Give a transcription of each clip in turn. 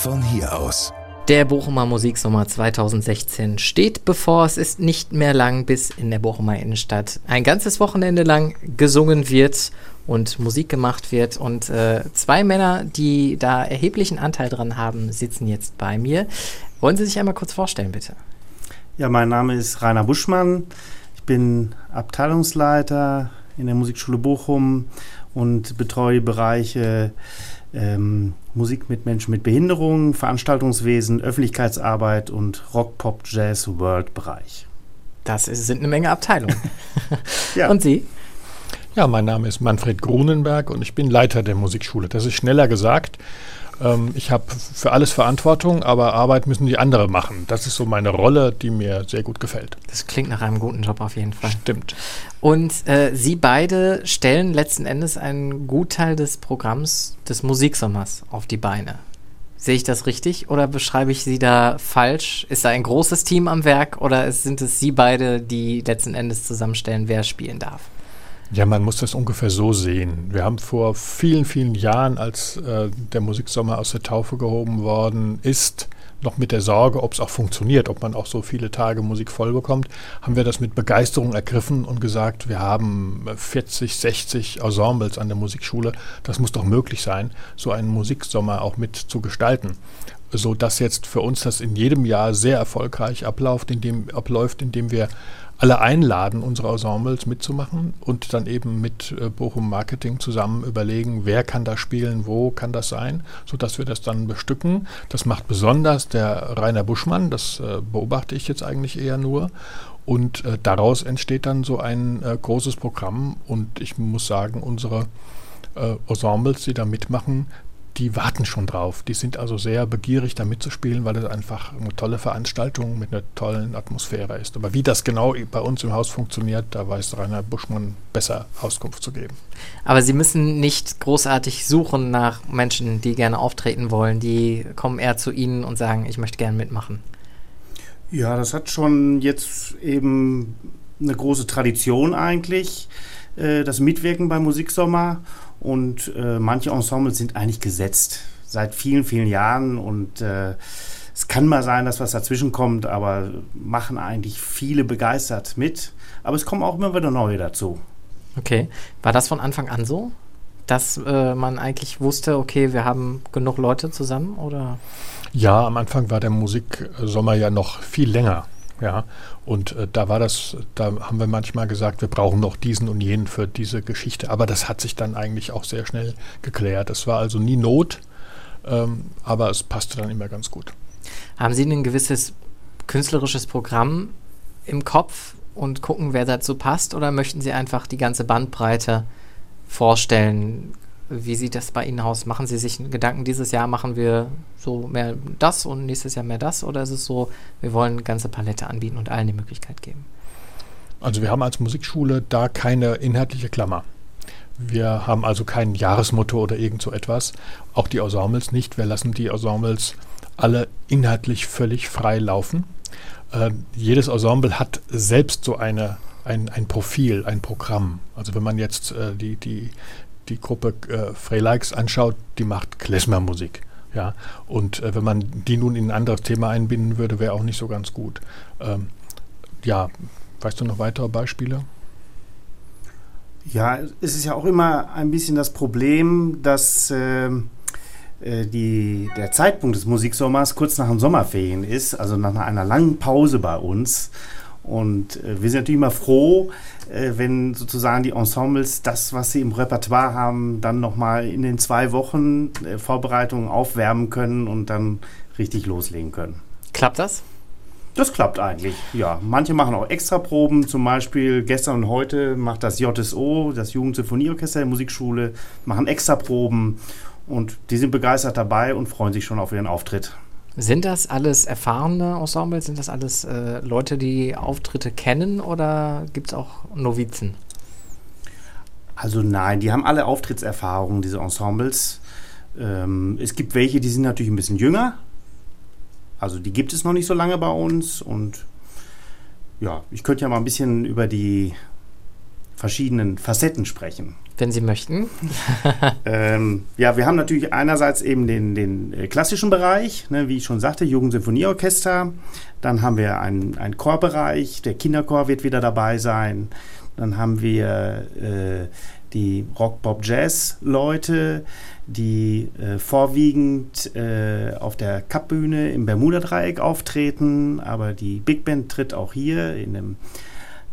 von hier aus. Der Bochumer Musiksommer 2016 steht bevor. Es ist nicht mehr lang, bis in der Bochumer Innenstadt ein ganzes Wochenende lang gesungen wird und Musik gemacht wird. Und äh, zwei Männer, die da erheblichen Anteil dran haben, sitzen jetzt bei mir. Wollen Sie sich einmal kurz vorstellen, bitte? Ja, mein Name ist Rainer Buschmann. Ich bin Abteilungsleiter in der Musikschule Bochum und betreue die Bereiche ähm, Musik mit Menschen mit Behinderungen, Veranstaltungswesen, Öffentlichkeitsarbeit und Rock, Pop, Jazz, World Bereich. Das ist, sind eine Menge Abteilungen. ja. Und Sie? Ja, mein Name ist Manfred Grunenberg und ich bin Leiter der Musikschule. Das ist schneller gesagt. Ähm, ich habe für alles Verantwortung, aber Arbeit müssen die andere machen. Das ist so meine Rolle, die mir sehr gut gefällt. Das klingt nach einem guten Job auf jeden Fall. Stimmt. Und äh, Sie beide stellen letzten Endes einen Gutteil des Programms des Musiksommers auf die Beine. Sehe ich das richtig oder beschreibe ich Sie da falsch? Ist da ein großes Team am Werk oder sind es Sie beide, die letzten Endes zusammenstellen, wer spielen darf? Ja, man muss das ungefähr so sehen. Wir haben vor vielen, vielen Jahren, als äh, der Musiksommer aus der Taufe gehoben worden ist, noch mit der Sorge, ob es auch funktioniert, ob man auch so viele Tage Musik voll bekommt, haben wir das mit Begeisterung ergriffen und gesagt, wir haben 40, 60 Ensembles an der Musikschule. Das muss doch möglich sein, so einen Musiksommer auch mit zu gestalten. So dass jetzt für uns das in jedem Jahr sehr erfolgreich abläuft, indem, abläuft, indem wir alle einladen, unsere Ensembles mitzumachen und dann eben mit äh, Bochum Marketing zusammen überlegen, wer kann da spielen, wo kann das sein, sodass wir das dann bestücken. Das macht besonders der Rainer Buschmann, das äh, beobachte ich jetzt eigentlich eher nur. Und äh, daraus entsteht dann so ein großes Programm. Und ich muss sagen, unsere Ensembles, die da mitmachen, die warten schon drauf. Die sind also sehr begierig, da mitzuspielen, weil es einfach eine tolle Veranstaltung mit einer tollen Atmosphäre ist. Aber wie das genau bei uns im Haus funktioniert, da weiß Rainer Buschmann besser Auskunft zu geben. Aber Sie müssen nicht großartig suchen nach Menschen, die gerne auftreten wollen. Die kommen eher zu Ihnen und sagen, ich möchte gerne mitmachen. Ja, das hat schon jetzt eben eine große Tradition eigentlich, äh, das Mitwirken beim Musiksommer. Und äh, manche Ensembles sind eigentlich gesetzt seit vielen, vielen Jahren. Und äh, es kann mal sein, dass was dazwischen kommt, aber machen eigentlich viele begeistert mit. Aber es kommen auch immer wieder neue dazu. Okay. War das von Anfang an so? Dass äh, man eigentlich wusste, okay, wir haben genug Leute zusammen oder? Ja, am Anfang war der Musiksommer ja noch viel länger. Ja, und äh, da war das, da haben wir manchmal gesagt, wir brauchen noch diesen und jenen für diese Geschichte. Aber das hat sich dann eigentlich auch sehr schnell geklärt. Es war also nie Not, ähm, aber es passte dann immer ganz gut. Haben Sie ein gewisses künstlerisches Programm im Kopf und gucken, wer dazu passt? Oder möchten Sie einfach die ganze Bandbreite vorstellen? Wie sieht das bei Ihnen aus? Machen Sie sich Gedanken, dieses Jahr machen wir so mehr das und nächstes Jahr mehr das? Oder ist es so, wir wollen eine ganze Palette anbieten und allen die Möglichkeit geben? Also wir haben als Musikschule da keine inhaltliche Klammer. Wir haben also kein Jahresmotto oder irgend so etwas. Auch die Ensembles nicht. Wir lassen die Ensembles alle inhaltlich völlig frei laufen. Äh, jedes Ensemble hat selbst so eine, ein, ein Profil, ein Programm. Also wenn man jetzt äh, die, die die Gruppe äh, Freileix anschaut, die macht Klezmermusik. Ja, und äh, wenn man die nun in ein anderes Thema einbinden würde, wäre auch nicht so ganz gut. Ähm, ja, weißt du noch weitere Beispiele? Ja, es ist ja auch immer ein bisschen das Problem, dass ähm, äh, die, der Zeitpunkt des Musiksommers kurz nach den Sommerferien ist, also nach einer langen Pause bei uns. Und äh, wir sind natürlich immer froh, äh, wenn sozusagen die Ensembles das, was sie im Repertoire haben, dann nochmal in den zwei Wochen äh, Vorbereitungen aufwärmen können und dann richtig loslegen können. Klappt das? Das klappt eigentlich, ja. Manche machen auch Extraproben, zum Beispiel gestern und heute macht das JSO, das Jugendsymphonieorchester der Musikschule, machen Extraproben und die sind begeistert dabei und freuen sich schon auf ihren Auftritt. Sind das alles erfahrene Ensembles? Sind das alles äh, Leute, die Auftritte kennen oder gibt es auch Novizen? Also nein, die haben alle Auftrittserfahrungen, diese Ensembles. Ähm, es gibt welche, die sind natürlich ein bisschen jünger. Also die gibt es noch nicht so lange bei uns. Und ja, ich könnte ja mal ein bisschen über die verschiedenen Facetten sprechen. Wenn Sie möchten. ähm, ja, wir haben natürlich einerseits eben den, den äh, klassischen Bereich, ne, wie ich schon sagte, Jugendsinfonieorchester. Dann haben wir einen, einen Chorbereich, der Kinderchor wird wieder dabei sein. Dann haben wir äh, die Rock-Pop-Jazz-Leute, die äh, vorwiegend äh, auf der Cup-Bühne im Bermuda-Dreieck auftreten, aber die Big Band tritt auch hier in einem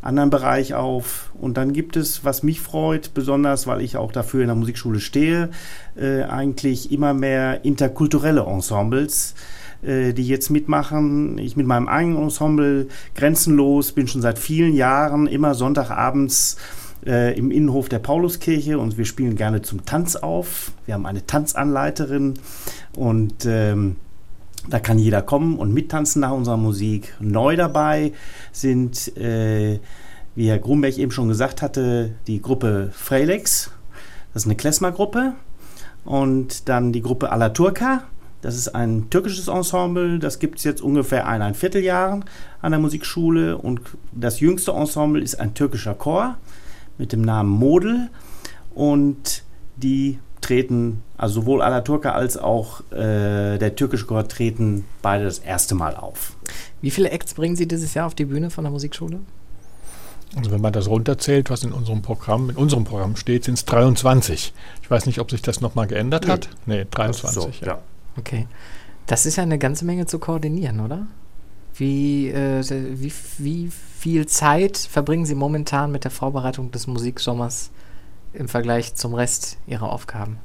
anderen Bereich auf. Und dann gibt es, was mich freut, besonders weil ich auch dafür in der Musikschule stehe, äh, eigentlich immer mehr interkulturelle Ensembles äh, die jetzt mitmachen. Ich mit meinem eigenen Ensemble grenzenlos bin schon seit vielen Jahren immer Sonntagabends äh, im Innenhof der Pauluskirche und wir spielen gerne zum Tanz auf. Wir haben eine Tanzanleiterin und ähm, da kann jeder kommen und mittanzen nach unserer Musik. Neu dabei sind, äh, wie Herr Grumberg eben schon gesagt hatte, die Gruppe Frelex. Das ist eine Klezmer-Gruppe. Und dann die Gruppe Alaturka. Das ist ein türkisches Ensemble. Das gibt es jetzt ungefähr ein, ein Vierteljahr an der Musikschule. Und das jüngste Ensemble ist ein türkischer Chor mit dem Namen Model und die treten, also sowohl Alaturka als auch äh, der türkische Chor treten beide das erste Mal auf. Wie viele Acts bringen Sie dieses Jahr auf die Bühne von der Musikschule? Also wenn man das runterzählt, was in unserem Programm, in unserem Programm steht, sind es 23. Ich weiß nicht, ob sich das nochmal geändert nee. hat. Nee, 23. So, ja. Okay. Das ist ja eine ganze Menge zu koordinieren, oder? Wie, äh, wie, wie viel Zeit verbringen Sie momentan mit der Vorbereitung des Musiksommers im Vergleich zum Rest Ihrer Aufgaben?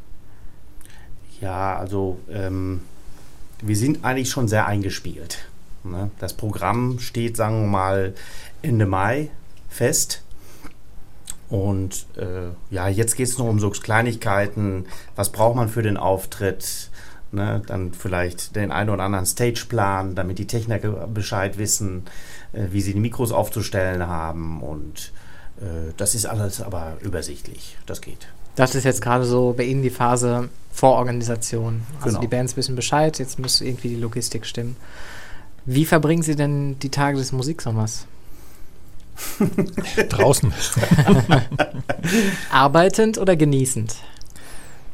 Ja, also ähm, wir sind eigentlich schon sehr eingespielt. Ne? Das Programm steht, sagen wir mal, Ende Mai fest. Und äh, ja, jetzt geht es noch um so Kleinigkeiten. Was braucht man für den Auftritt? Ne, dann vielleicht den einen oder anderen Stageplan, damit die Techniker Bescheid wissen, äh, wie sie die Mikros aufzustellen haben. Und das ist alles aber übersichtlich. Das geht. Das ist jetzt gerade so bei Ihnen die Phase Vororganisation. Also Genau. die Bands wissen Bescheid, jetzt muss irgendwie die Logistik stimmen. Wie verbringen Sie denn die Tage des Musiksommers? Draußen. Arbeitend oder genießend?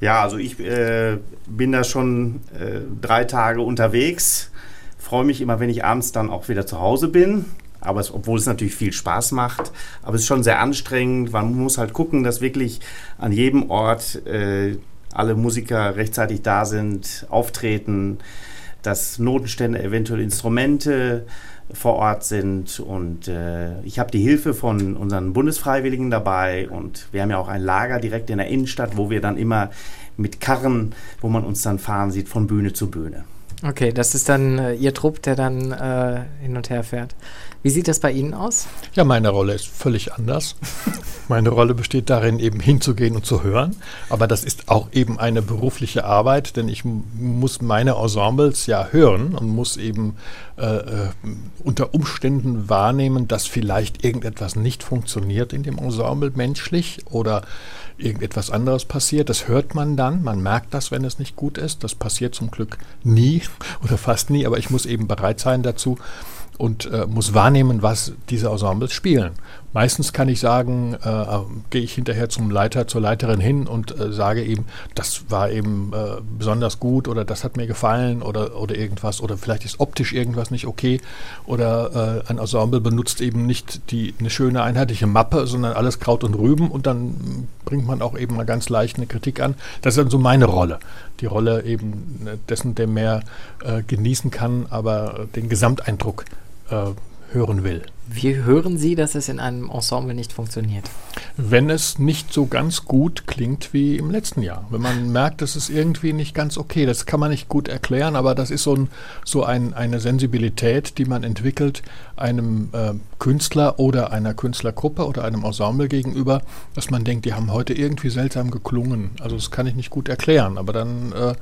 Ja, also ich äh, bin da schon äh, drei Tage unterwegs. Freue mich immer, wenn ich abends dann auch wieder zu Hause bin. Aber es, obwohl es natürlich viel Spaß macht, aber es ist schon sehr anstrengend. Man muss halt gucken, dass wirklich an jedem Ort äh, alle Musiker rechtzeitig da sind, auftreten, dass Notenstände, eventuell Instrumente vor Ort sind. Und äh, ich habe die Hilfe von unseren Bundesfreiwilligen dabei. Und wir haben ja auch ein Lager direkt in der Innenstadt, wo wir dann immer mit Karren, wo man uns dann fahren sieht, von Bühne zu Bühne. Okay, das ist dann äh, Ihr Trupp, der dann äh, hin und her fährt. Wie sieht das bei Ihnen aus? Ja, meine Rolle ist völlig anders. Meine Rolle besteht darin, eben hinzugehen und zu hören. Aber das ist auch eben eine berufliche Arbeit, denn ich muss meine Ensembles ja hören und muss eben äh, äh, unter Umständen wahrnehmen, dass vielleicht irgendetwas nicht funktioniert in dem Ensemble menschlich oder irgendetwas anderes passiert. Das hört man dann, man merkt das, wenn es nicht gut ist. Das passiert zum Glück nie oder fast nie, aber ich muss eben bereit sein dazu und äh, muss wahrnehmen, was diese Ensembles spielen. Meistens kann ich sagen, äh, gehe ich hinterher zum Leiter, zur Leiterin hin und äh, sage ihm, das war eben äh, besonders gut oder das hat mir gefallen oder, oder irgendwas oder vielleicht ist optisch irgendwas nicht okay oder äh, ein Ensemble benutzt eben nicht die, eine schöne einheitliche Mappe, sondern alles Kraut und Rüben und dann bringt man auch eben mal ganz leicht eine Kritik an. Das ist dann so meine Rolle. Die Rolle eben äh, dessen, der mehr genießen kann, aber den Gesamteindruck äh, hören will. Wie hören Sie, dass es in einem Ensemble nicht funktioniert? Wenn es nicht so ganz gut klingt wie im letzten Jahr. Wenn man merkt, das ist irgendwie nicht ganz okay. Das kann man nicht gut erklären, aber das ist so, ein, so ein, eine Sensibilität, die man entwickelt einem äh, Künstler oder einer Künstlergruppe oder einem Ensemble gegenüber, dass man denkt, die haben heute irgendwie seltsam geklungen. Also das kann ich nicht gut erklären, aber dann äh,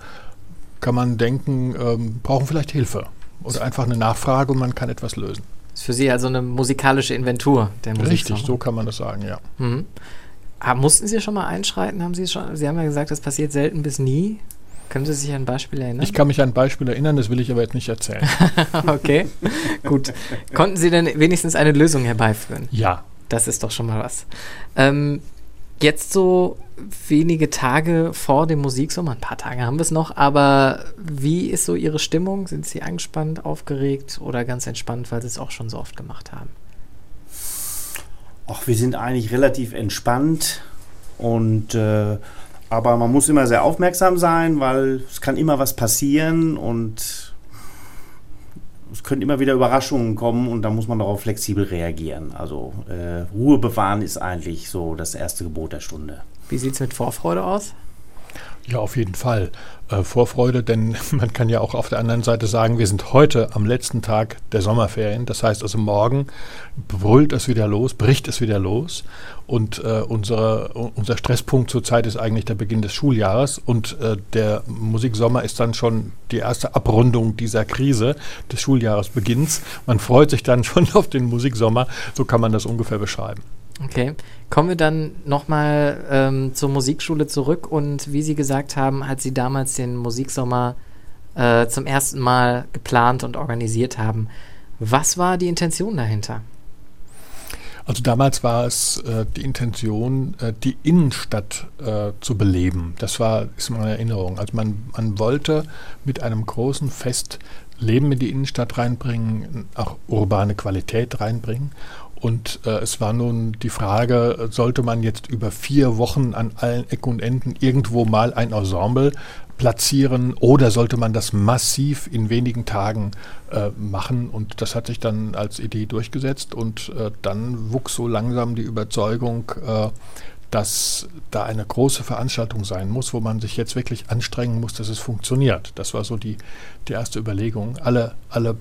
kann man denken, ähm, brauchen vielleicht Hilfe oder einfach eine Nachfrage und man kann etwas lösen. Das ist für Sie also eine musikalische Inventur der Musik. Richtig, so kann man das sagen, ja. Mhm. Mussten Sie schon mal einschreiten? Haben Sie schon? Sie haben ja gesagt, das passiert selten bis nie. Können Sie sich an ein Beispiel erinnern? Ich kann mich an ein Beispiel erinnern, das will ich aber jetzt nicht erzählen. okay, gut. Konnten Sie denn wenigstens eine Lösung herbeiführen? Ja, Das ist doch schon mal was. Ähm, jetzt so wenige Tage vor dem Musiksommer, ein paar Tage haben wir es noch, aber wie ist so Ihre Stimmung? Sind Sie angespannt, aufgeregt oder ganz entspannt, weil Sie es auch schon so oft gemacht haben? Ach, wir sind eigentlich relativ entspannt und äh, aber man muss immer sehr aufmerksam sein, weil es kann immer was passieren und es können immer wieder Überraschungen kommen und da muss man darauf flexibel reagieren. Also äh, Ruhe bewahren ist eigentlich so das erste Gebot der Stunde. Wie sieht es mit Vorfreude aus? Ja, auf jeden Fall. Äh, Vorfreude, denn man kann ja auch auf der anderen Seite sagen, wir sind heute am letzten Tag der Sommerferien. Das heißt also morgen brüllt es wieder los, bricht es wieder los. Und äh, unsere, unser Stresspunkt zurzeit ist eigentlich der Beginn des Schuljahres. Und äh, der Musiksommer ist dann schon die erste Abrundung dieser Krise des Schuljahresbeginns. Man freut sich dann schon auf den Musiksommer. So kann man das ungefähr beschreiben. Okay. Kommen wir dann nochmal ähm, zur Musikschule zurück und wie Sie gesagt haben, als Sie damals den Musiksommer äh, zum ersten Mal geplant und organisiert haben, was war die Intention dahinter? Also damals war es äh, die Intention, äh, die Innenstadt äh, zu beleben. Das war ist meine Erinnerung. Also man, man wollte mit einem großen Fest Leben in die Innenstadt reinbringen, auch urbane Qualität reinbringen. Und äh, es war nun die Frage, sollte man jetzt über vier Wochen an allen Ecken und Enden irgendwo mal ein Ensemble platzieren oder sollte man das massiv in wenigen Tagen äh, machen? Und das hat sich dann als Idee durchgesetzt und äh, dann wuchs so langsam die Überzeugung, äh, dass da eine große Veranstaltung sein muss, wo man sich jetzt wirklich anstrengen muss, dass es funktioniert. Das war so die, die erste Überlegung. Alle, alle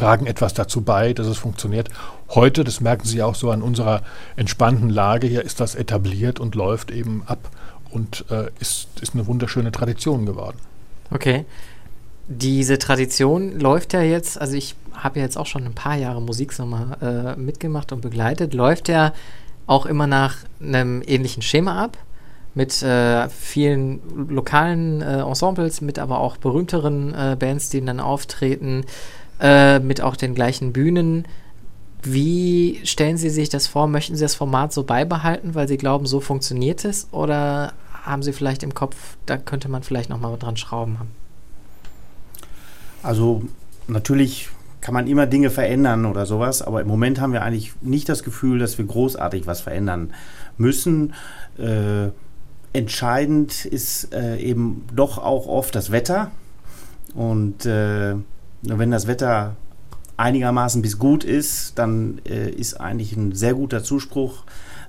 tragen etwas dazu bei, dass es funktioniert. Heute, das merken Sie auch so an unserer entspannten Lage hier, ist das etabliert und läuft eben ab und äh, ist, ist eine wunderschöne Tradition geworden. Okay. Diese Tradition läuft ja jetzt, also ich habe ja jetzt auch schon ein paar Jahre Musiksommer äh, mitgemacht und begleitet, läuft ja auch immer nach einem ähnlichen Schema ab mit äh, vielen lokalen äh, Ensembles, mit aber auch berühmteren äh, Bands, die dann auftreten äh, mit auch den gleichen Bühnen. Wie stellen Sie sich das vor? Möchten Sie das Format so beibehalten, weil Sie glauben, so funktioniert es? Oder haben Sie vielleicht im Kopf, da könnte man vielleicht nochmal dran schrauben? Also natürlich kann man immer Dinge verändern oder sowas, aber im Moment haben wir eigentlich nicht das Gefühl, dass wir großartig was verändern müssen. Äh, entscheidend ist äh, eben doch auch oft das Wetter. Und äh, wenn das Wetter einigermaßen bis gut ist, dann äh, ist eigentlich ein sehr guter Zuspruch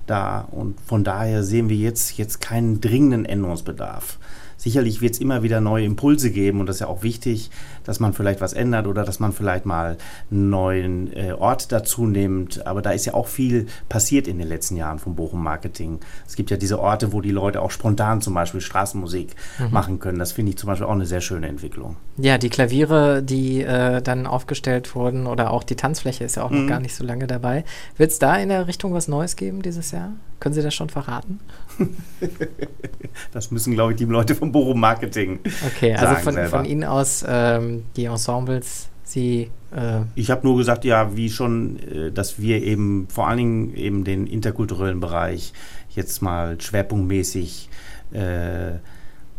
da und von daher sehen wir jetzt, jetzt keinen dringenden Änderungsbedarf. Sicherlich wird es immer wieder neue Impulse geben und das ist ja auch wichtig, dass man vielleicht was ändert oder dass man vielleicht mal einen neuen äh, Ort dazu nimmt. Aber da ist ja auch viel passiert in den letzten Jahren vom Bochum Marketing. Es gibt ja diese Orte, wo die Leute auch spontan zum Beispiel Straßenmusik mhm. machen können. Das finde ich zum Beispiel auch eine sehr schöne Entwicklung. Ja, die Klaviere, die äh, dann aufgestellt wurden oder auch die Tanzfläche ist ja auch mhm. noch gar nicht so lange dabei. Wird es da in der Richtung was Neues geben dieses Jahr? Können Sie das schon verraten? das müssen, glaube ich, die Leute vom Bochum Marketing. Okay, also von, von, Ihnen aus ähm, die Ensembles, Sie. Äh ich habe nur gesagt, ja, wie schon, äh, dass wir eben vor allen Dingen eben den interkulturellen Bereich jetzt mal schwerpunktmäßig äh,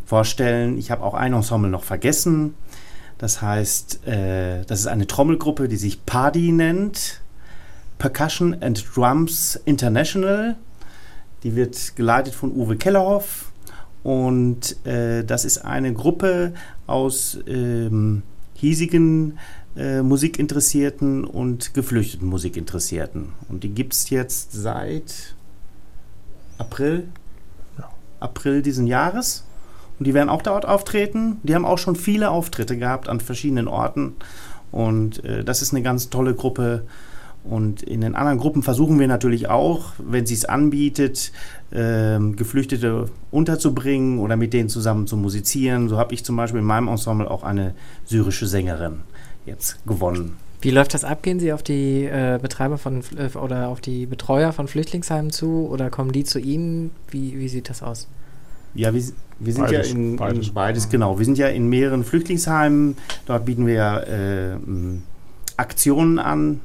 vorstellen. Ich habe auch ein Ensemble noch vergessen. Das heißt, äh, das ist eine Trommelgruppe, die sich Party nennt. Percussion and Drums International. Die wird geleitet von Uwe Kellerhoff. Und äh, das ist eine Gruppe aus ähm, hiesigen äh, Musikinteressierten und geflüchteten Musikinteressierten. Und die gibt es jetzt seit April, ja. April diesen Jahres. Und die werden auch dort auftreten. Die haben auch schon viele Auftritte gehabt an verschiedenen Orten. Und äh, das ist eine ganz tolle Gruppe. Und in den anderen Gruppen versuchen wir natürlich auch, wenn sie es anbietet, äh, Geflüchtete unterzubringen oder mit denen zusammen zu musizieren. So habe ich zum Beispiel in meinem Ensemble auch eine syrische Sängerin jetzt gewonnen. Wie läuft das ab? Gehen Sie auf die äh, Betreiber von äh, oder auf die Betreuer von Flüchtlingsheimen zu oder kommen die zu Ihnen? Wie, wie sieht das aus? Ja, wir, wir sind beides, ja in beides. in beides, genau. Wir sind ja in mehreren Flüchtlingsheimen. Dort bieten wir äh, Aktionen an,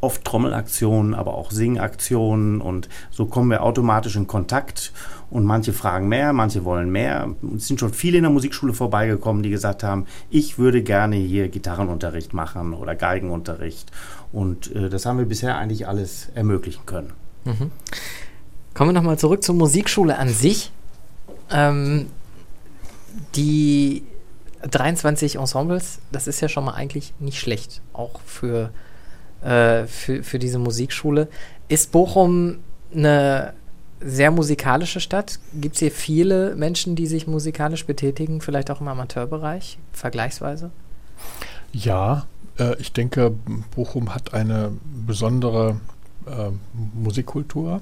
oft Trommelaktionen, aber auch Singaktionen und so kommen wir automatisch in Kontakt und manche fragen mehr, manche wollen mehr. Es sind schon viele in der Musikschule vorbeigekommen, die gesagt haben, ich würde gerne hier Gitarrenunterricht machen oder Geigenunterricht und äh, das haben wir bisher eigentlich alles ermöglichen können. Mhm. Kommen wir nochmal zurück zur Musikschule an sich. Ähm, die 23 Ensembles, das ist ja schon mal eigentlich nicht schlecht, auch für, äh, für, für diese Musikschule. Ist Bochum eine sehr musikalische Stadt? Gibt es hier viele Menschen, die sich musikalisch betätigen, vielleicht auch im Amateurbereich, vergleichsweise? Ja, äh, ich denke, Bochum hat eine besondere äh, Musikkultur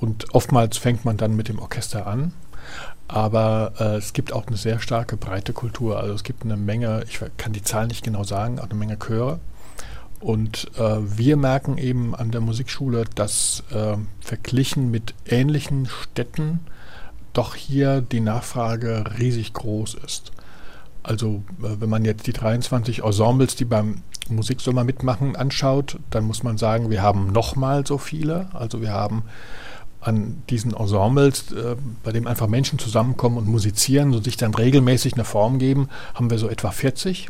und oftmals fängt man dann mit dem Orchester an aber äh, es gibt auch eine sehr starke breite Kultur. Also es gibt eine Menge, ich kann die Zahl nicht genau sagen, auch eine Menge Chöre. Und äh, wir merken eben an der Musikschule, dass äh, verglichen mit ähnlichen Städten doch hier die Nachfrage riesig groß ist. Also äh, wenn man jetzt die 23 Ensembles, die beim Musiksommer mitmachen, anschaut, dann muss man sagen, wir haben nochmal so viele. Also wir haben an diesen Ensembles, äh, bei dem einfach Menschen zusammenkommen und musizieren und sich dann regelmäßig eine Form geben, haben wir so etwa 40.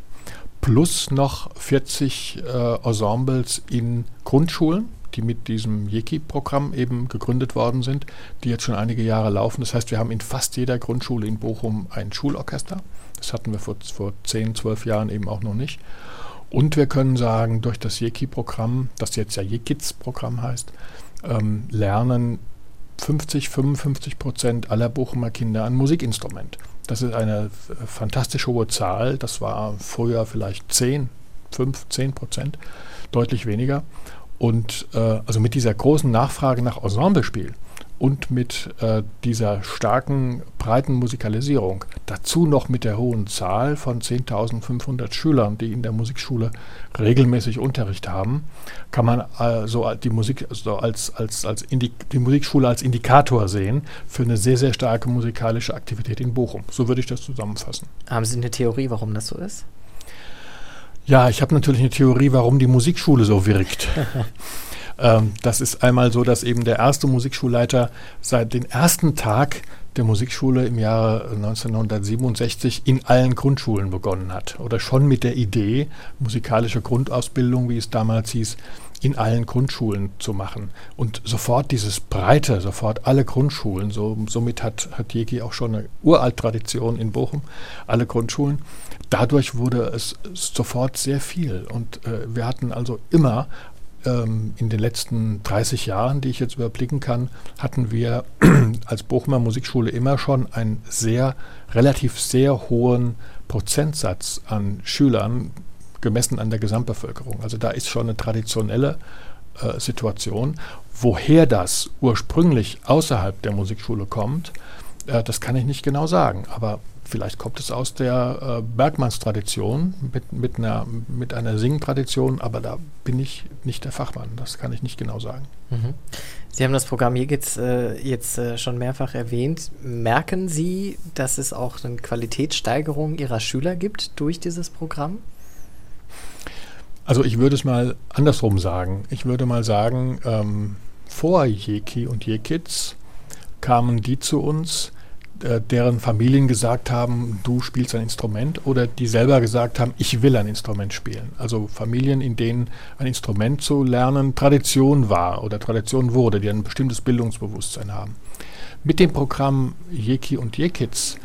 Plus noch 40 äh, Ensembles in Grundschulen, die mit diesem Jeki-Programm eben gegründet worden sind, die jetzt schon einige Jahre laufen. Das heißt, wir haben in fast jeder Grundschule in Bochum ein Schulorchester. Das hatten wir vor, vor 10, 12 Jahren eben auch noch nicht. Und wir können sagen, durch das Jeki-Programm, das jetzt ja Jekits-Programm heißt, ähm, lernen 50, 55 Prozent aller Bochumer Kinder ein Musikinstrument. Das ist eine fantastisch hohe Zahl. Das war früher vielleicht 10, 5, 10 Prozent, deutlich weniger. Und äh, also mit dieser großen Nachfrage nach Ensemblespiel und mit äh, dieser starken, breiten Musikalisierung, dazu noch mit der hohen Zahl von 10.500 Schülern, die in der Musikschule regelmäßig Unterricht haben, kann man also die, Musik, also als, als, als die Musikschule als Indikator sehen für eine sehr, sehr starke musikalische Aktivität in Bochum. So würde ich das zusammenfassen. Haben Sie eine Theorie, warum das so ist? Ja, ich habe natürlich eine Theorie, warum die Musikschule so wirkt. Ähm, das ist einmal so, dass eben der erste Musikschulleiter seit dem ersten Tag der Musikschule im Jahre 1967 in allen Grundschulen begonnen hat. Oder schon mit der Idee, musikalische Grundausbildung, wie es damals hieß, in allen Grundschulen zu machen. Und sofort dieses Breite, sofort alle Grundschulen, so, somit hat, hat Jeki auch schon eine Uralt-Tradition in Bochum, alle Grundschulen. Dadurch wurde es sofort sehr viel. Und äh, wir hatten also immer ähm, in den letzten 30 Jahren, die ich jetzt überblicken kann, hatten wir als Bochumer Musikschule immer schon einen sehr, relativ sehr hohen Prozentsatz an Schülern gemessen an der Gesamtbevölkerung. Also da ist schon eine traditionelle äh, Situation. Woher das ursprünglich außerhalb der Musikschule kommt, äh, das kann ich nicht genau sagen. Aber Vielleicht kommt es aus der äh, Bergmannstradition mit, mit, einer, mit einer Singtradition, aber da bin ich nicht der Fachmann. Das kann ich nicht genau sagen. Mhm. Sie haben das Programm hier jetzt, äh, jetzt äh, schon mehrfach erwähnt. Merken Sie, dass es auch eine Qualitätssteigerung Ihrer Schüler gibt durch dieses Programm? Also ich würde es mal andersrum sagen. Ich würde mal sagen, ähm, vor Jeki und Jekits kamen die zu uns, deren Familien gesagt haben, du spielst ein Instrument oder die selber gesagt haben, ich will ein Instrument spielen. Also Familien, in denen ein Instrument zu lernen Tradition war oder Tradition wurde, die ein bestimmtes Bildungsbewusstsein haben. Mit dem Programm Jeki und Jekits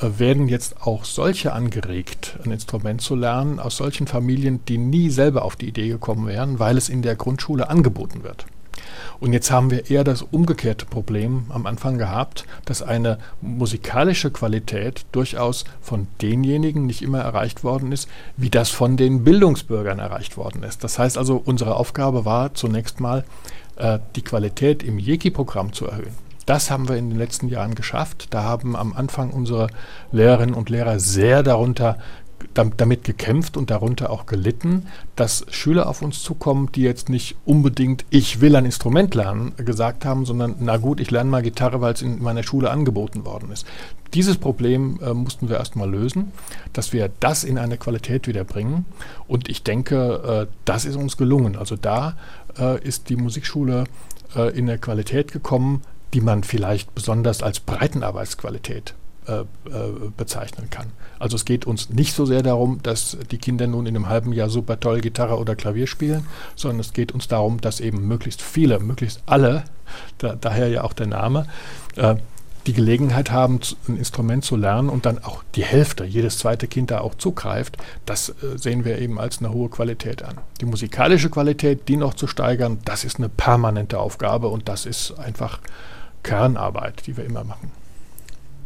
äh, werden jetzt auch solche angeregt, ein Instrument zu lernen, aus solchen Familien, die nie selber auf die Idee gekommen wären, weil es in der Grundschule angeboten wird. Und jetzt haben wir eher das umgekehrte Problem am Anfang gehabt, dass eine musikalische Qualität durchaus von denjenigen nicht immer erreicht worden ist, wie das von den Bildungsbürgern erreicht worden ist. Das heißt also, unsere Aufgabe war zunächst mal, äh, die Qualität im Jeki-Programm zu erhöhen. Das haben wir in den letzten Jahren geschafft. Da haben am Anfang unsere Lehrerinnen und Lehrer sehr darunter damit gekämpft und darunter auch gelitten, dass Schüler auf uns zukommen, die jetzt nicht unbedingt ich will ein Instrument lernen gesagt haben, sondern na gut, ich lerne mal Gitarre, weil es in meiner Schule angeboten worden ist. dieses Problem äh, mussten wir erstmal lösen, dass wir das in eine Qualität wiederbringen. Und ich denke, äh, das ist uns gelungen. Also da äh, ist die Musikschule äh, in eine Qualität gekommen, die man vielleicht besonders als Breitenarbeitsqualität äh, äh, bezeichnen kann. Also es geht uns nicht so sehr darum, dass die Kinder nun in einem halben Jahr super toll Gitarre oder Klavier spielen, sondern es geht uns darum, dass eben möglichst viele, möglichst alle, da, daher ja auch der Name, äh, die Gelegenheit haben, ein Instrument zu lernen und dann auch die Hälfte, jedes zweite Kind da auch zugreift, das äh, sehen wir eben als eine hohe Qualität an. Die musikalische Qualität, die noch zu steigern, das ist eine permanente Aufgabe und das ist einfach Kernarbeit, die wir immer machen.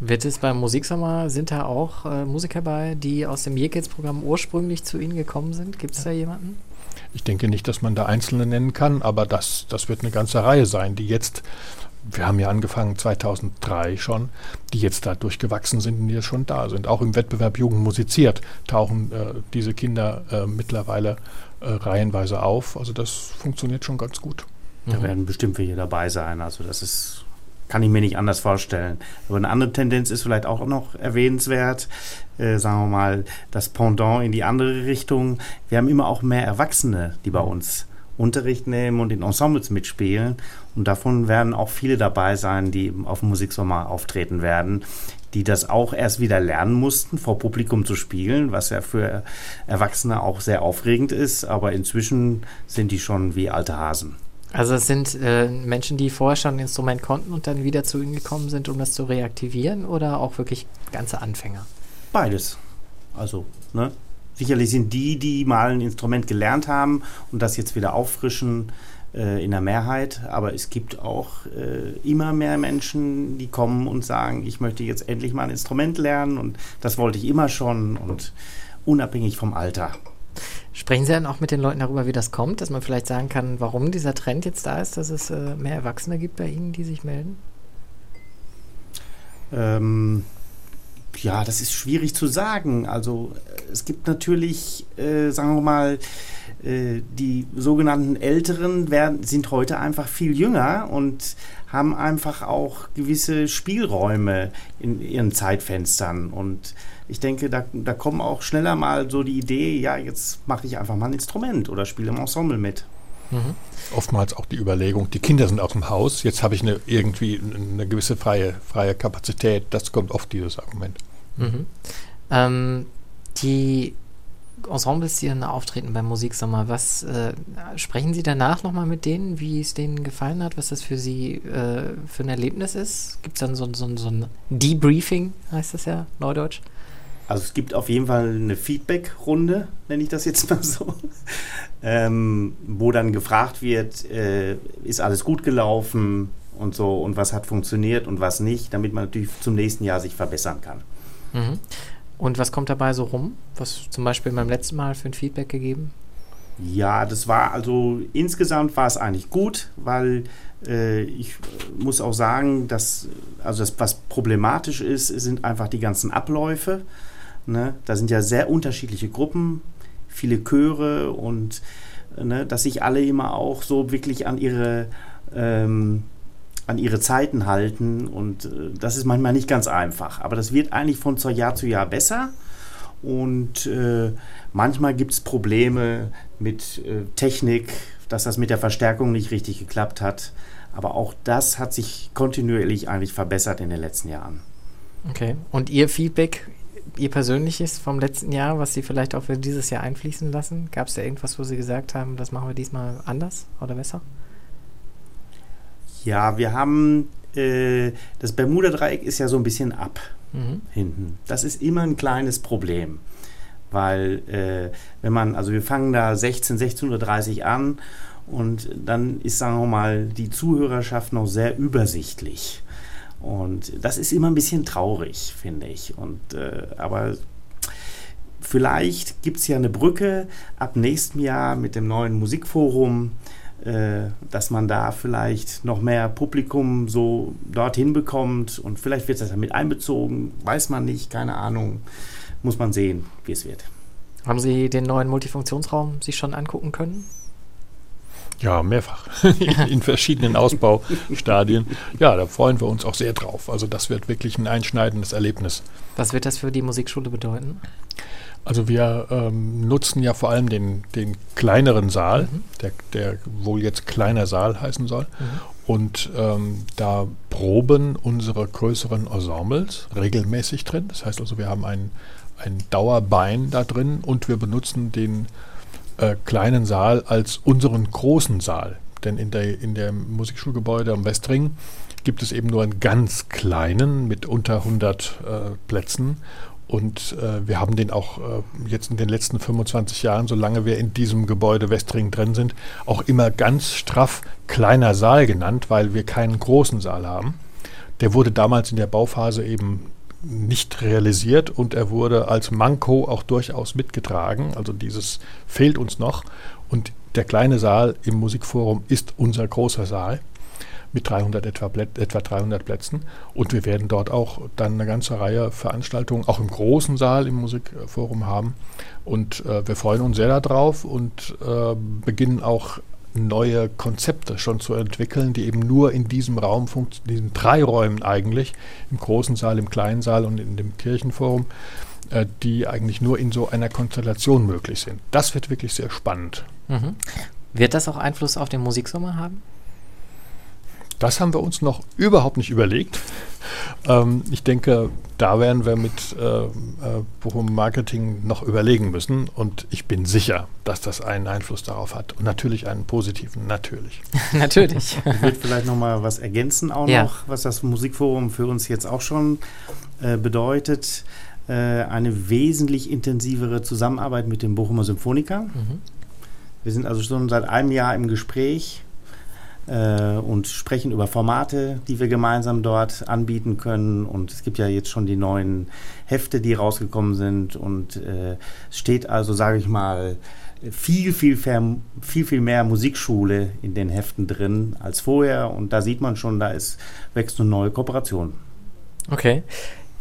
Wird es beim Musiksommer, sind da auch äh, Musiker bei, die aus dem Yekids-Programm ursprünglich zu Ihnen gekommen sind? Gibt es ja. da jemanden? Ich denke nicht, dass man da Einzelne nennen kann, aber das, das wird eine ganze Reihe sein, die jetzt wir haben ja angefangen 2003 schon, die jetzt da durchgewachsen sind und die jetzt schon da sind. Auch im Wettbewerb Jugend musiziert tauchen äh, diese Kinder äh, mittlerweile äh, reihenweise auf. Also das funktioniert schon ganz gut. Da werden bestimmt welche dabei sein. Also das ist, kann ich mir nicht anders vorstellen. Aber eine andere Tendenz ist vielleicht auch noch erwähnenswert. Äh, sagen wir mal, das Pendant in die andere Richtung. Wir haben immer auch mehr Erwachsene, die bei uns Unterricht nehmen und in Ensembles mitspielen. Und davon werden auch viele dabei sein, die auf dem Musiksommer auftreten werden, die das auch erst wieder lernen mussten, vor Publikum zu spielen, was ja für Erwachsene auch sehr aufregend ist. Aber inzwischen sind die schon wie alte Hasen. Also es sind äh, Menschen, die vorher schon ein Instrument konnten und dann wieder zu ihnen gekommen sind, um das zu reaktivieren oder auch wirklich ganze Anfänger? Beides. Also, ne? Sicherlich sind die, die mal ein Instrument gelernt haben und das jetzt wieder auffrischen, äh, in der Mehrheit. Aber es gibt auch äh, immer mehr Menschen, die kommen und sagen, ich möchte jetzt endlich mal ein Instrument lernen und das wollte ich immer schon und unabhängig vom Alter. Sprechen Sie dann auch mit den Leuten darüber, wie das kommt, dass man vielleicht sagen kann, warum dieser Trend jetzt da ist, dass es äh, mehr Erwachsene gibt bei Ihnen, die sich melden? Ähm, ja, das ist schwierig zu sagen. Also es gibt natürlich, äh, sagen wir mal, äh, die sogenannten Älteren werden, sind heute einfach viel jünger und haben einfach auch gewisse Spielräume in ihren Zeitfenstern. Und ich denke, da, da kommen auch schneller mal so die Idee, ja, jetzt mache ich einfach mal ein Instrument oder spiele im Ensemble mit. Mhm. Oftmals auch die Überlegung, die Kinder sind aus dem Haus, jetzt habe ich eine, irgendwie eine gewisse freie, freie Kapazität. Das kommt oft dieses Argument. Mhm. Ähm, die Ensembles, die dann auftreten beim Musiksommer, was äh, sprechen Sie danach nochmal mit denen, wie es denen gefallen hat, was das für Sie äh, für ein Erlebnis ist? Gibt es dann so, so, so ein Debriefing, heißt das ja, Neudeutsch? Also es gibt auf jeden Fall eine Feedback-Runde, nenne ich das jetzt mal so, ähm, wo dann gefragt wird, äh, ist alles gut gelaufen und so und was hat funktioniert und was nicht, damit man natürlich zum nächsten Jahr sich verbessern kann. Mhm. Und was kommt dabei so rum? Was zum Beispiel beim letzten Mal für ein Feedback gegeben? Ja, das war also insgesamt war es eigentlich gut, weil äh, ich muss auch sagen, dass also das, was problematisch ist, sind einfach die ganzen Abläufe. Ne? Da sind ja sehr unterschiedliche Gruppen, viele Chöre und ne, dass sich alle immer auch so wirklich an ihre ähm, an ihre Zeiten halten und äh, das ist manchmal nicht ganz einfach. Aber das wird eigentlich von Jahr zu Jahr besser und äh, manchmal gibt es Probleme mit äh, Technik, dass das mit der Verstärkung nicht richtig geklappt hat. Aber auch das hat sich kontinuierlich eigentlich verbessert in den letzten Jahren. Okay. Und Ihr Feedback, Ihr persönliches vom letzten Jahr, was Sie vielleicht auch für dieses Jahr einfließen lassen? Gab es da irgendwas, wo Sie gesagt haben, das machen wir diesmal anders oder besser? Ja, wir haben äh, das Bermuda-Dreieck ist ja so ein bisschen ab mhm. hinten. Das ist immer ein kleines Problem. Weil, äh, wenn man, also wir fangen da 16, 16.30 Uhr an und dann ist, sagen wir mal, die Zuhörerschaft noch sehr übersichtlich. Und das ist immer ein bisschen traurig, finde ich. Und, äh, aber vielleicht gibt es ja eine Brücke ab nächstem Jahr mit dem neuen Musikforum äh, dass man da vielleicht noch mehr Publikum so dorthin bekommt und vielleicht wird das damit einbezogen, weiß man nicht, keine Ahnung, muss man sehen, wie es wird. Haben Sie den neuen Multifunktionsraum sich schon angucken können? Ja, mehrfach. in verschiedenen Ausbaustadien. Ja, da freuen wir uns auch sehr drauf. Also das wird wirklich ein einschneidendes Erlebnis. Was wird das für die Musikschule bedeuten? Also wir ähm, nutzen ja vor allem den, den kleineren Saal, mhm. der, der wohl jetzt kleiner Saal heißen soll. Mhm. Und ähm, da proben unsere größeren Ensembles regelmäßig drin. Das heißt also, wir haben ein, ein Dauerbein da drin und wir benutzen den äh, kleinen Saal als unseren großen Saal. Denn in der, in der Musikschulgebäude am Westring gibt es eben nur einen ganz kleinen mit unter 100 äh, Plätzen. Und äh, wir haben den auch äh, jetzt in den letzten 25 Jahren, solange wir in diesem Gebäude Westring drin sind, auch immer ganz straff kleiner Saal genannt, weil wir keinen großen Saal haben. Der wurde damals in der Bauphase eben nicht realisiert und er wurde als Manko auch durchaus mitgetragen. Also dieses fehlt uns noch. Und der kleine Saal im Musikforum ist unser großer Saal mit 300 etwa, etwa 300 Plätzen. Und wir werden dort auch dann eine ganze Reihe Veranstaltungen, auch im großen Saal im Musikforum haben. Und äh, wir freuen uns sehr darauf und äh, beginnen auch neue Konzepte schon zu entwickeln, die eben nur in diesem Raum, in diesen drei Räumen eigentlich, im großen Saal, im kleinen Saal und in dem Kirchenforum, äh, die eigentlich nur in so einer Konstellation möglich sind. Das wird wirklich sehr spannend. Mhm. Wird das auch Einfluss auf den Musiksommer haben? Das haben wir uns noch überhaupt nicht überlegt. Ähm, ich denke, da werden wir mit äh, äh, Bochum Marketing noch überlegen müssen. Und ich bin sicher, dass das einen Einfluss darauf hat. Und natürlich einen positiven, natürlich. natürlich. Ich würde vielleicht noch mal was ergänzen auch ja. noch, was das Musikforum für uns jetzt auch schon äh, bedeutet. Äh, eine wesentlich intensivere Zusammenarbeit mit dem Bochumer Symphoniker. Mhm. Wir sind also schon seit einem Jahr im Gespräch äh, und sprechen über Formate, die wir gemeinsam dort anbieten können. Und es gibt ja jetzt schon die neuen Hefte, die rausgekommen sind. Und äh, es steht also, sage ich mal, viel, viel, viel, viel mehr Musikschule in den Heften drin als vorher. Und da sieht man schon, da ist, wächst eine neue Kooperation. Okay.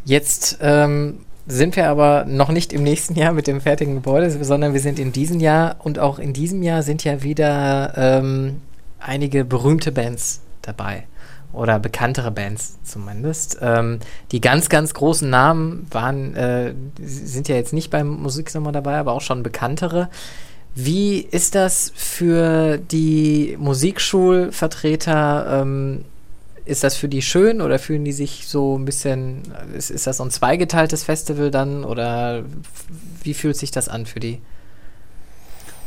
Jetzt ähm, sind wir aber noch nicht im nächsten Jahr mit dem fertigen Gebäude, sondern wir sind in diesem Jahr und auch in diesem Jahr sind ja wieder ähm, einige berühmte Bands dabei oder bekanntere Bands zumindest. Ähm, die ganz, ganz großen Namen waren, äh, sind ja jetzt nicht beim Musiksommer dabei, aber auch schon bekanntere. Wie ist das für die Musikschulvertreter? Ähm, ist das für die schön oder fühlen die sich so ein bisschen, ist, ist das so ein zweigeteiltes Festival dann oder wie fühlt sich das an für die?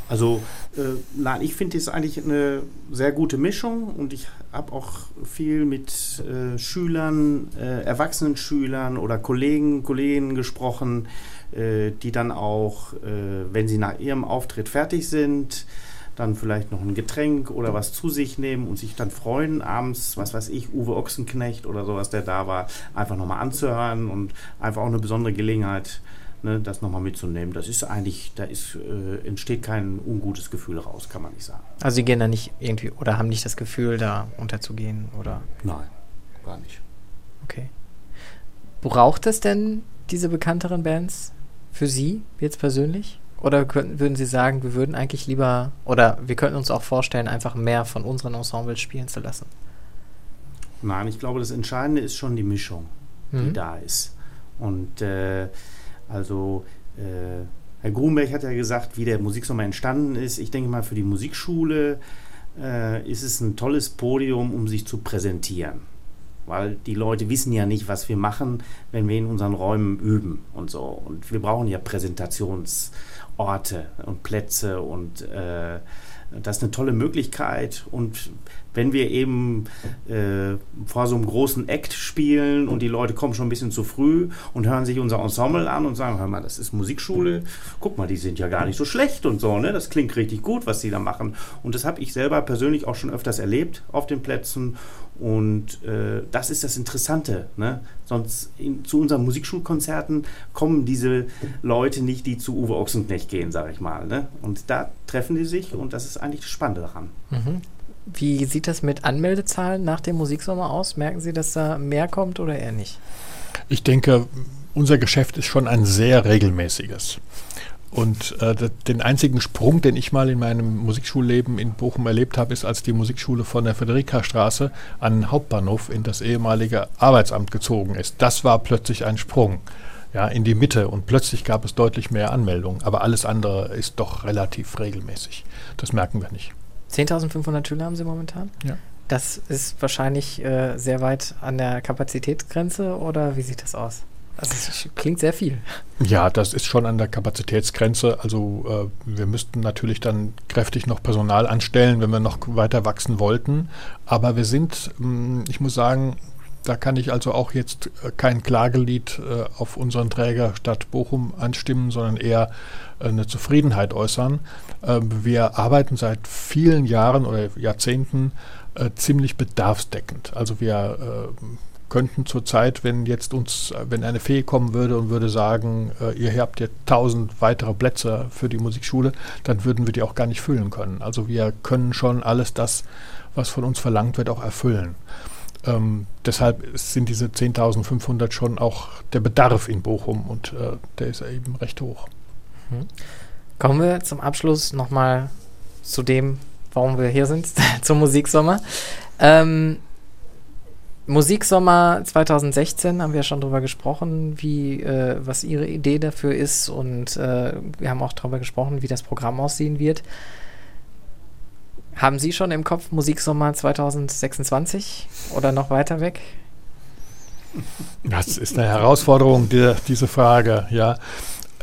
Also äh, nein, ich finde es eigentlich eine sehr gute Mischung und ich habe auch viel mit äh, Schülern, äh, erwachsenen Schülern oder Kollegen, Kolleginnen gesprochen, äh, die dann auch, äh, wenn sie nach ihrem Auftritt fertig sind, dann vielleicht noch ein Getränk oder was zu sich nehmen und sich dann freuen, abends, was weiß ich, Uwe Ochsenknecht oder sowas, der da war, einfach nochmal anzuhören und einfach auch eine besondere Gelegenheit, ne, das nochmal mitzunehmen. Das ist eigentlich, da ist, äh, entsteht kein ungutes Gefühl raus, kann man nicht sagen. Also Sie gehen da nicht irgendwie oder haben nicht das Gefühl, da unterzugehen oder? Nein, gar nicht. Okay. Braucht es denn diese bekannteren Bands für Sie jetzt persönlich? Oder könnten, würden Sie sagen, wir würden eigentlich lieber, oder wir könnten uns auch vorstellen, einfach mehr von unseren Ensembles spielen zu lassen? Nein, ich glaube, das Entscheidende ist schon die Mischung, die mhm. da ist. Und äh, also äh, Herr Grunberg hat ja gesagt, wie der Musiksommer entstanden ist. Ich denke mal, für die Musikschule äh, ist es ein tolles Podium, um sich zu präsentieren. Weil die Leute wissen ja nicht, was wir machen, wenn wir in unseren Räumen üben und so. Und wir brauchen ja Präsentationsorte und Plätze und äh, das ist eine tolle Möglichkeit. Und wenn wir eben äh, vor so einem großen Act spielen und die Leute kommen schon ein bisschen zu früh und hören sich unser Ensemble an und sagen, hör mal, das ist Musikschule, guck mal, die sind ja gar nicht so schlecht und so, ne? Das klingt richtig gut, was sie da machen. Und das habe ich selber persönlich auch schon öfters erlebt auf den Plätzen. Und äh, das ist das Interessante. Ne? Sonst in, zu unseren Musikschulkonzerten kommen diese Leute nicht, die zu Uwe Ochsenknecht gehen, sage ich mal. Ne? Und da treffen die sich und das ist eigentlich das Spannende daran. Mhm. Wie sieht das mit Anmeldezahlen nach dem Musiksommer aus? Merken Sie, dass da mehr kommt oder eher nicht? Ich denke, unser Geschäft ist schon ein sehr regelmäßiges. Und äh, den einzigen Sprung, den ich mal in meinem Musikschulleben in Bochum erlebt habe, ist, als die Musikschule von der Friederikastraße an den Hauptbahnhof in das ehemalige Arbeitsamt gezogen ist. Das war plötzlich ein Sprung ja, in die Mitte und plötzlich gab es deutlich mehr Anmeldungen. Aber alles andere ist doch relativ regelmäßig. Das merken wir nicht. 10.500 Schüler haben Sie momentan? Ja. Das ist wahrscheinlich äh, sehr weit an der Kapazitätsgrenze oder wie sieht das aus? Es klingt sehr viel. Ja, das ist schon an der Kapazitätsgrenze. Also äh, wir müssten natürlich dann kräftig noch Personal anstellen, wenn wir noch weiter wachsen wollten. Aber wir sind, mh, hm, ich muss sagen, da kann ich also auch jetzt äh, kein Klagelied äh, auf unseren Träger Stadt Bochum anstimmen, sondern eher äh, eine Zufriedenheit äußern. Ähm, wir arbeiten seit vielen Jahren oder Jahrzehnten äh, ziemlich bedarfsdeckend. Also wir äh, könnten zurzeit, wenn jetzt uns, wenn eine Fee kommen würde und würde sagen, äh, ihr habt jetzt tausend weitere Plätze für die Musikschule, dann würden wir die auch gar nicht füllen können. Also wir können schon alles das, was von uns verlangt wird, auch erfüllen. Ähm, deshalb sind diese 10.500 schon auch der Bedarf in Bochum und äh, der ist eben recht hoch. Mhm. Kommen wir zum Abschluss nochmal zu dem, warum wir hier sind, zum Musiksommer. Ähm, Musiksommer 2016 haben wir schon darüber gesprochen, wie äh, was Ihre Idee dafür ist und äh, wir haben auch darüber gesprochen, wie das Programm aussehen wird. Haben Sie schon im Kopf Musiksommer 2026 oder noch weiter weg? Das ist eine Herausforderung, die, diese Frage, ja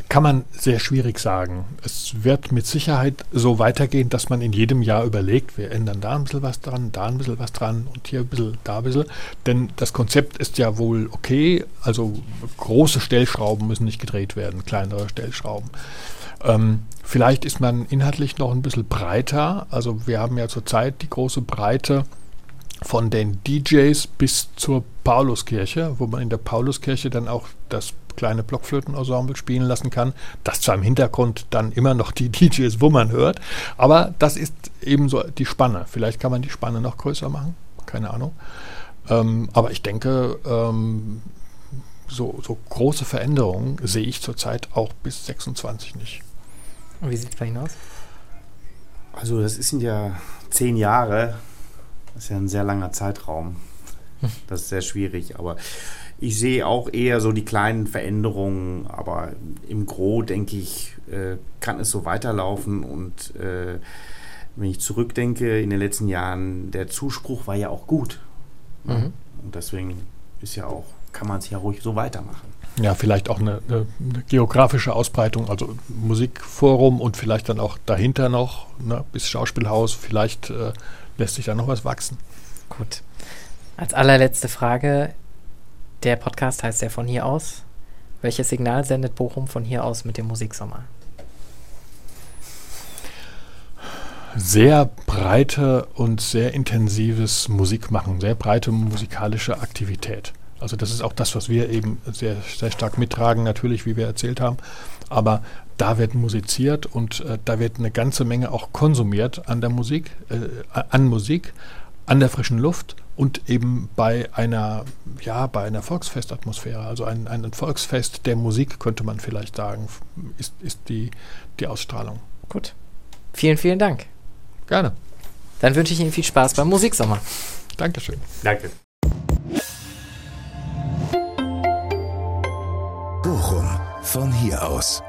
kann man sehr schwierig sagen. Es wird mit Sicherheit so weitergehen, dass man in jedem Jahr überlegt, wir ändern da ein bisschen was dran, da ein bisschen was dran und hier ein bisschen, da ein bisschen. Denn das Konzept ist ja wohl okay. Also große Stellschrauben müssen nicht gedreht werden, kleinere Stellschrauben. Ähm, vielleicht ist man inhaltlich noch ein bisschen breiter. Also wir haben ja zurzeit die große Breite von den DJs bis zur Pauluskirche, wo man in der Pauluskirche dann auch das kleine Blockflötenensemble spielen lassen kann. Das zwar im Hintergrund dann immer noch die DJs, wo man hört, aber das ist eben so die Spanne. Vielleicht kann man die Spanne noch größer machen, keine Ahnung. Ähm, aber ich denke, ähm, so, so große Veränderungen sehe ich zurzeit auch bis 26 nicht. Und wie sieht es bei Ihnen aus? Also das sind ja zehn Jahre. Das ist ja ein sehr langer Zeitraum. Das ist sehr schwierig, aber ich sehe auch eher so die kleinen Veränderungen, aber im Gro denke ich, äh, kann es so weiterlaufen und äh, wenn ich zurückdenke in den letzten Jahren, der Zuspruch war ja auch gut. Mhm. Und deswegen ist ja auch, kann man es ja ruhig so weitermachen. Ja, vielleicht auch eine, eine, eine, geografische Ausbreitung, also Musikforum und vielleicht dann auch dahinter noch ne, bis Schauspielhaus. Vielleicht äh, lässt sich da noch was wachsen. Gut. Als allerletzte Frage, der Podcast heißt ja von hier aus. Welches Signal sendet Bochum von hier aus mit dem Musiksommer? Sehr breite und sehr intensives Musikmachen, sehr breite musikalische Aktivität. Also das ist auch das, was wir eben sehr, sehr stark mittragen, natürlich, wie wir erzählt haben. Aber da wird musiziert und äh, da wird eine ganze Menge auch konsumiert an der Musik, äh, an Musik, an der frischen Luft und eben bei einer, ja, bei einer Volksfestatmosphäre, also ein, ein Volksfest der Musik, könnte man vielleicht sagen, ist, ist die, die Ausstrahlung. Gut. Vielen, vielen Dank. Gerne. Dann wünsche ich Ihnen viel Spaß beim Musiksommer. Dankeschön. Danke. Bochum, von hier aus.